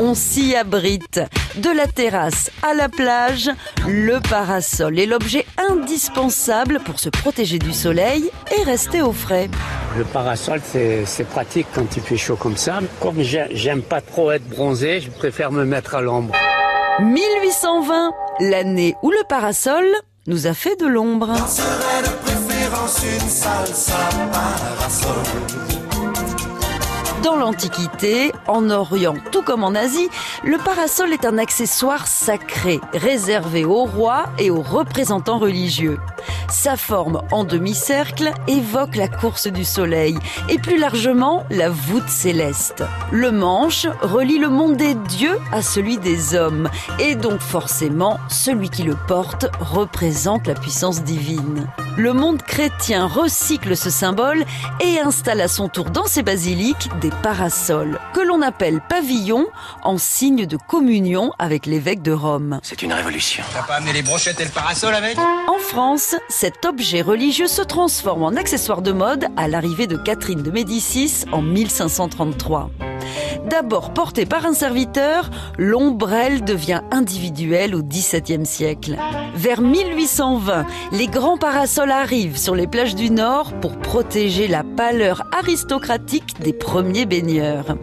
On s'y abrite. De la terrasse à la plage, le parasol est l'objet indispensable pour se protéger du soleil et rester au frais. Le parasol, c'est pratique quand il fait chaud comme ça. Comme j'aime pas trop être bronzé, je préfère me mettre à l'ombre. 1820, l'année où le parasol nous a fait de l'ombre. Dans l'Antiquité, en Orient tout comme en Asie, le parasol est un accessoire sacré, réservé aux rois et aux représentants religieux. Sa forme en demi-cercle évoque la course du soleil et plus largement la voûte céleste. Le manche relie le monde des dieux à celui des hommes et donc forcément celui qui le porte représente la puissance divine. Le monde chrétien recycle ce symbole et installe à son tour dans ses basiliques des parasols que l'on appelle pavillons en signe de communion avec l'évêque de Rome. C'est une révolution. T'as pas amené les brochettes et le parasol avec En France, cet objet religieux se transforme en accessoire de mode à l'arrivée de Catherine de Médicis en 1533. D'abord porté par un serviteur, l'ombrelle devient individuelle au XVIIe siècle. Vers 1820, les grands parasols arrivent sur les plages du Nord pour protéger la pâleur aristocratique des premiers baigneurs.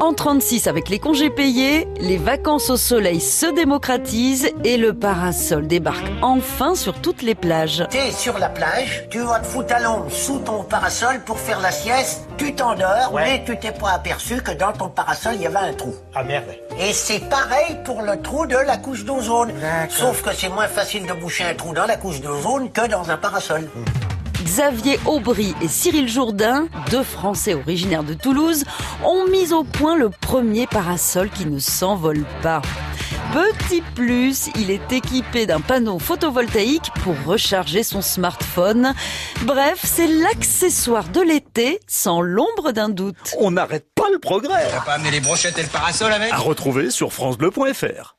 En 36, avec les congés payés, les vacances au soleil se démocratisent et le parasol débarque enfin sur toutes les plages. T'es sur la plage, tu vas te foutre à l'ombre sous ton parasol pour faire la sieste, tu t'endors, mais tu t'es pas aperçu que dans ton parasol, il y avait un trou. Ah merde. Et c'est pareil pour le trou de la couche d'ozone. Sauf que c'est moins facile de boucher un trou dans la couche d'ozone que dans un parasol. Xavier Aubry et Cyril Jourdain, deux Français originaires de Toulouse, ont mis au point le premier parasol qui ne s'envole pas. Petit plus, il est équipé d'un panneau photovoltaïque pour recharger son smartphone. Bref, c'est l'accessoire de l'été sans l'ombre d'un doute. On n'arrête pas le progrès. T'as pas amené les brochettes et le parasol avec À retrouver sur francebleu.fr.